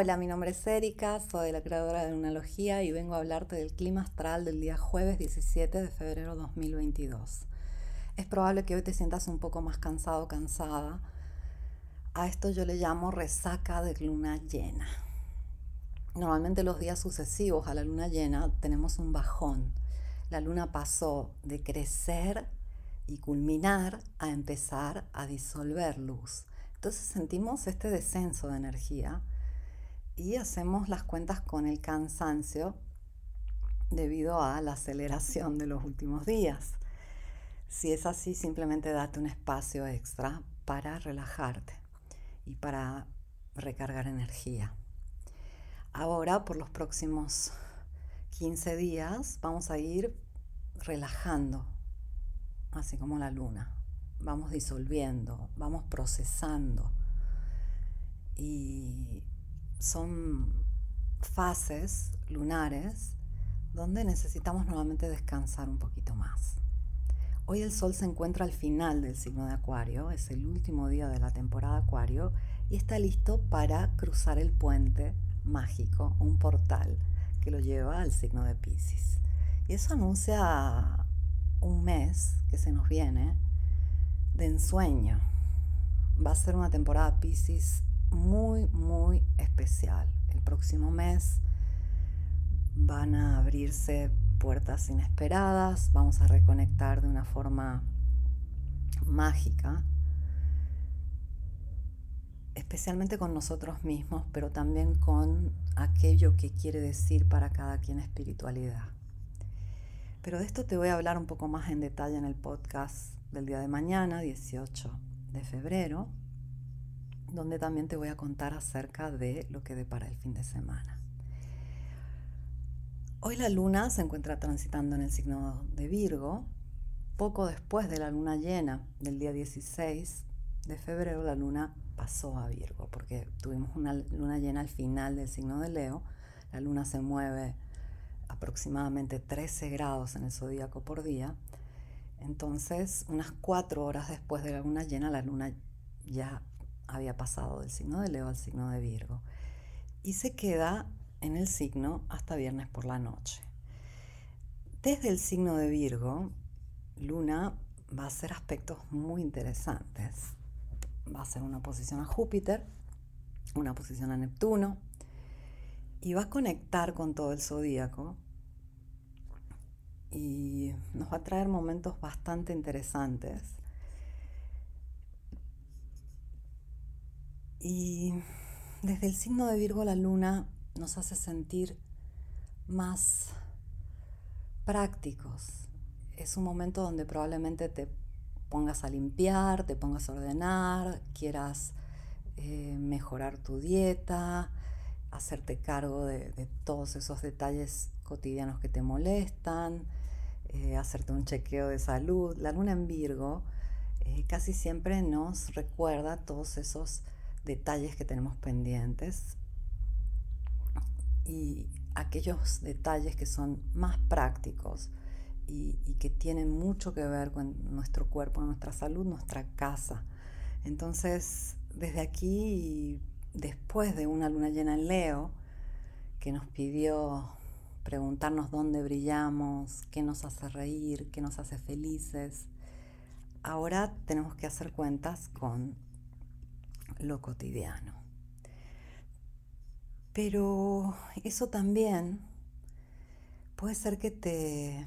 Hola, mi nombre es Erika, soy la creadora de Lunalogía y vengo a hablarte del clima astral del día jueves 17 de febrero 2022. Es probable que hoy te sientas un poco más cansado o cansada. A esto yo le llamo resaca de luna llena. Normalmente los días sucesivos a la luna llena tenemos un bajón. La luna pasó de crecer y culminar a empezar a disolver luz. Entonces sentimos este descenso de energía y hacemos las cuentas con el cansancio debido a la aceleración de los últimos días. Si es así, simplemente date un espacio extra para relajarte y para recargar energía. Ahora, por los próximos 15 días, vamos a ir relajando, así como la luna. Vamos disolviendo, vamos procesando. Y son fases lunares donde necesitamos nuevamente descansar un poquito más. Hoy el Sol se encuentra al final del signo de Acuario, es el último día de la temporada Acuario y está listo para cruzar el puente mágico, un portal que lo lleva al signo de Pisces. Y eso anuncia un mes que se nos viene de ensueño. Va a ser una temporada Pisces muy, muy especial. El próximo mes van a abrirse puertas inesperadas, vamos a reconectar de una forma mágica, especialmente con nosotros mismos, pero también con aquello que quiere decir para cada quien espiritualidad. Pero de esto te voy a hablar un poco más en detalle en el podcast del día de mañana, 18 de febrero, donde también te voy a contar acerca de lo que depara el fin de semana. Hoy la luna se encuentra transitando en el signo de Virgo. Poco después de la luna llena del día 16 de febrero, la luna pasó a Virgo, porque tuvimos una luna llena al final del signo de Leo. La luna se mueve aproximadamente 13 grados en el zodíaco por día. Entonces, unas cuatro horas después de la luna llena, la luna ya había pasado del signo de Leo al signo de Virgo. Y se queda en el signo hasta viernes por la noche. Desde el signo de Virgo, Luna va a hacer aspectos muy interesantes. Va a hacer una posición a Júpiter, una posición a Neptuno, y va a conectar con todo el zodíaco y nos va a traer momentos bastante interesantes. Y desde el signo de Virgo la luna nos hace sentir más prácticos. Es un momento donde probablemente te pongas a limpiar, te pongas a ordenar, quieras eh, mejorar tu dieta, hacerte cargo de, todos esos detalles cotidianos que te molestan, eh, hacerte un chequeo de salud. La luna en Virgo eh, casi siempre nos recuerda todos esos detalles que tenemos pendientes y aquellos detalles que son más prácticos y, que tienen mucho que ver con nuestro cuerpo, nuestra salud, nuestra casa. Entonces, desde aquí, después de una luna llena en Leo, que nos pidió preguntarnos dónde brillamos, qué nos hace reír, qué nos hace felices, ahora tenemos que hacer cuentas con lo cotidiano. Pero eso también puede ser que te,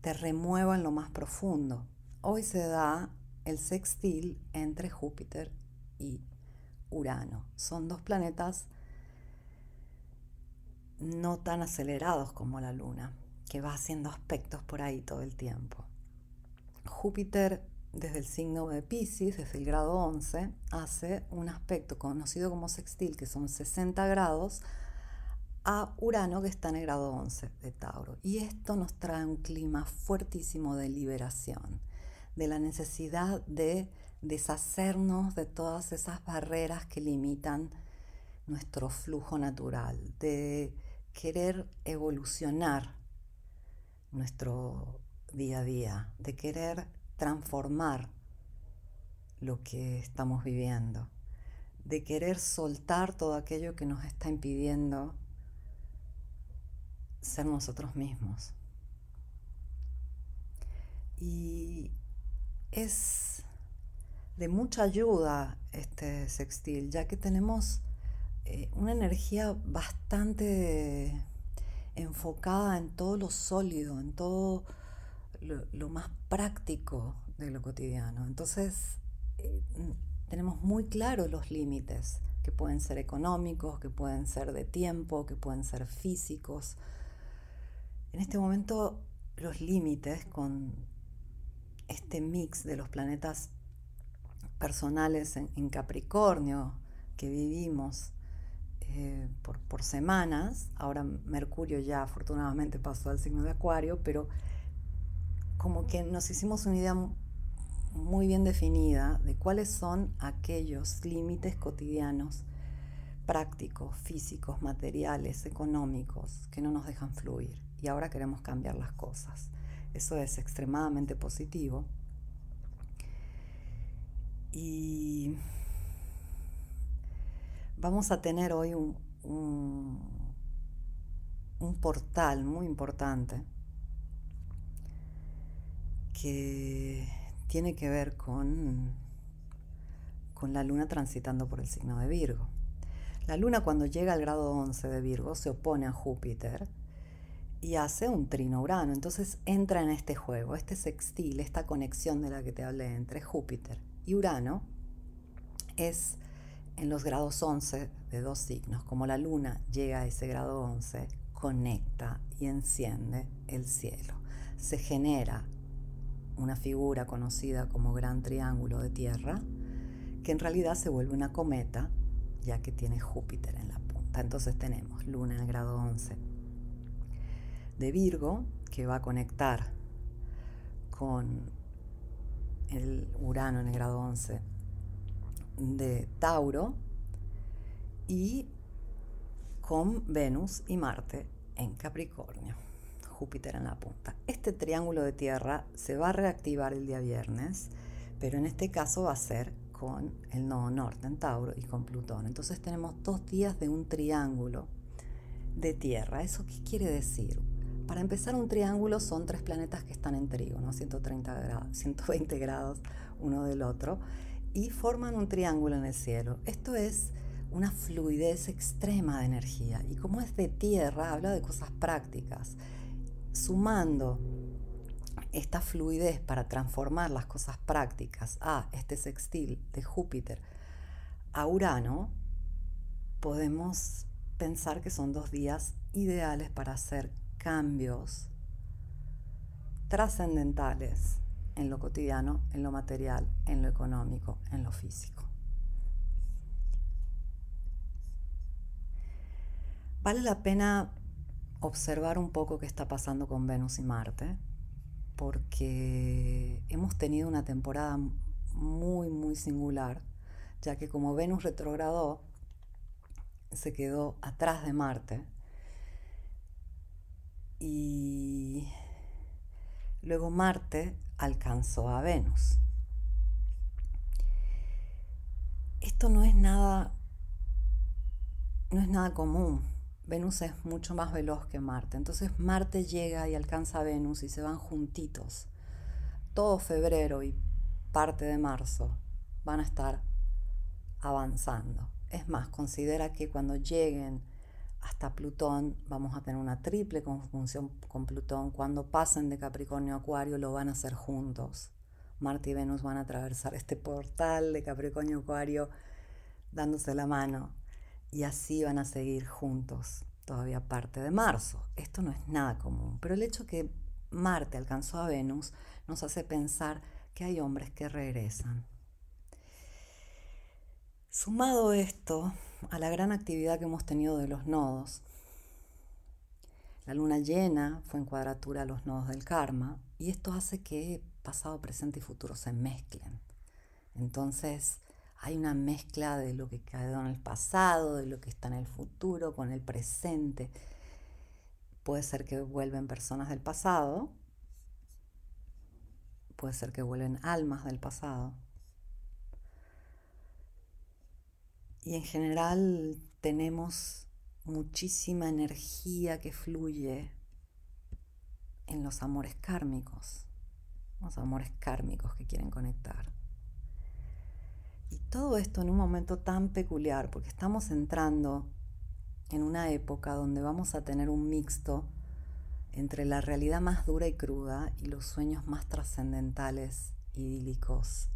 te remueva en lo más profundo. Hoy se da el sextil entre Júpiter y Urano. Son dos planetas no tan acelerados como la Luna, que va haciendo aspectos por ahí todo el tiempo. Júpiter desde el signo de Pisces, desde el grado 11, hace un aspecto conocido como sextil, que son 60 grados, a Urano, que está en el grado 11 de Tauro. Y esto nos trae un clima fuertísimo de liberación, de la necesidad de deshacernos de todas esas barreras que limitan nuestro flujo natural, de querer evolucionar nuestro día a día, de querer transformar lo que estamos viviendo, de querer soltar todo aquello que nos está impidiendo ser nosotros mismos. Y es de mucha ayuda este sextil, ya que tenemos eh, una energía bastante enfocada en todo lo sólido, en todo lo, más práctico de lo cotidiano. Entonces, eh, tenemos muy claros los límites, que pueden ser económicos, que pueden ser de tiempo, que pueden ser físicos. En este momento, los límites con este mix de los planetas personales en, Capricornio que vivimos eh, por, por, semanas, ahora Mercurio ya afortunadamente pasó al signo de Acuario, pero como que nos hicimos una idea muy bien definida de cuáles son aquellos límites cotidianos, prácticos, físicos, materiales, económicos, que no nos dejan fluir. Y ahora queremos cambiar las cosas. Eso es extremadamente positivo. Y vamos a tener hoy un, un, portal muy importante que tiene que ver con, con la luna transitando por el signo de Virgo. La luna cuando llega al grado 11 de Virgo se opone a Júpiter y hace un trino Urano. Entonces entra en este juego, este sextil, esta conexión de la que te hablé entre Júpiter y Urano es en los grados 11 de dos signos. Como la luna llega a ese grado 11, conecta y enciende el cielo. Se genera una figura conocida como gran triángulo de tierra, que en realidad se vuelve una cometa, ya que tiene Júpiter en la punta. Entonces tenemos luna en el grado 11 de Virgo, que va a conectar con el Urano en el grado 11 de Tauro y con Venus y Marte en Capricornio, Júpiter en la punta. Este triángulo de tierra se va a reactivar el día viernes, pero en este caso va a ser con el nodo norte en Tauro y con Plutón. Entonces tenemos dos días de un triángulo de tierra. ¿Eso qué quiere decir? Para empezar, un triángulo son tres planetas que están en trígono, 130 grados, 120 grados uno del otro, y forman un triángulo en el cielo. Esto es una fluidez extrema de energía. Y como es de tierra, habla de cosas prácticas. Sumando esta fluidez para transformar las cosas prácticas a este sextil de Júpiter a Urano, podemos pensar que son dos días ideales para hacer cambios trascendentales en lo cotidiano, en lo material, en lo económico, en lo físico. Vale la pena observar un poco qué está pasando con Venus y Marte, porque hemos tenido una temporada muy, muy singular, ya que como Venus retrogradó, se quedó atrás de Marte y luego Marte alcanzó a Venus. Esto no es nada no es nada común. Venus es mucho más veloz que Marte. Entonces Marte llega y alcanza a Venus y se van juntitos. Todo febrero y parte de marzo van a estar avanzando. Es más, considera que cuando lleguen hasta Plutón vamos a tener una triple conjunción con Plutón. Cuando pasen de Capricornio a Acuario lo van a hacer juntos. Marte y Venus van a atravesar este portal de Capricornio a Acuario dándose la mano y así van a seguir juntos todavía parte de marzo. Esto no es nada común, pero el hecho que Marte alcanzó a Venus nos hace pensar que hay hombres que regresan. Sumado esto, a la gran actividad que hemos tenido de los nodos. La luna llena fue en cuadratura a los nodos del karma y esto hace que pasado, presente y futuro se mezclen. Entonces hay una mezcla de lo que quedó en el pasado, de lo que está en el futuro, con el presente. Puede ser que vuelven personas del pasado, puede ser que vuelven almas del pasado, Y en general tenemos muchísima energía que fluye en los amores kármicos, los amores kármicos que quieren conectar. Y todo esto en un momento tan peculiar, porque estamos entrando en una época donde vamos a tener un mixto entre la realidad más dura y cruda y los sueños más trascendentales, idílicos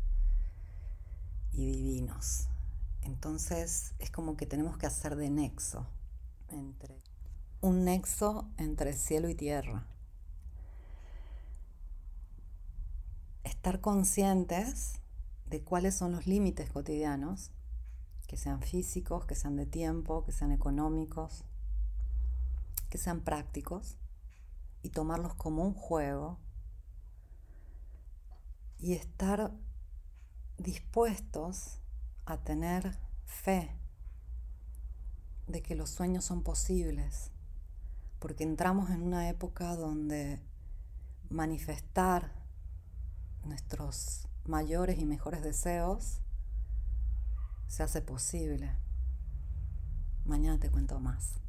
y divinos. Entonces es como que tenemos que hacer de nexo entre un nexo entre cielo y tierra. Estar conscientes de cuáles son los límites cotidianos, que sean físicos, que sean de tiempo, que sean económicos, que sean prácticos, y tomarlos como un juego y estar dispuestos a tener fe de que los sueños son posibles, porque entramos en una época donde manifestar nuestros mayores y mejores deseos se hace posible. Mañana te cuento más.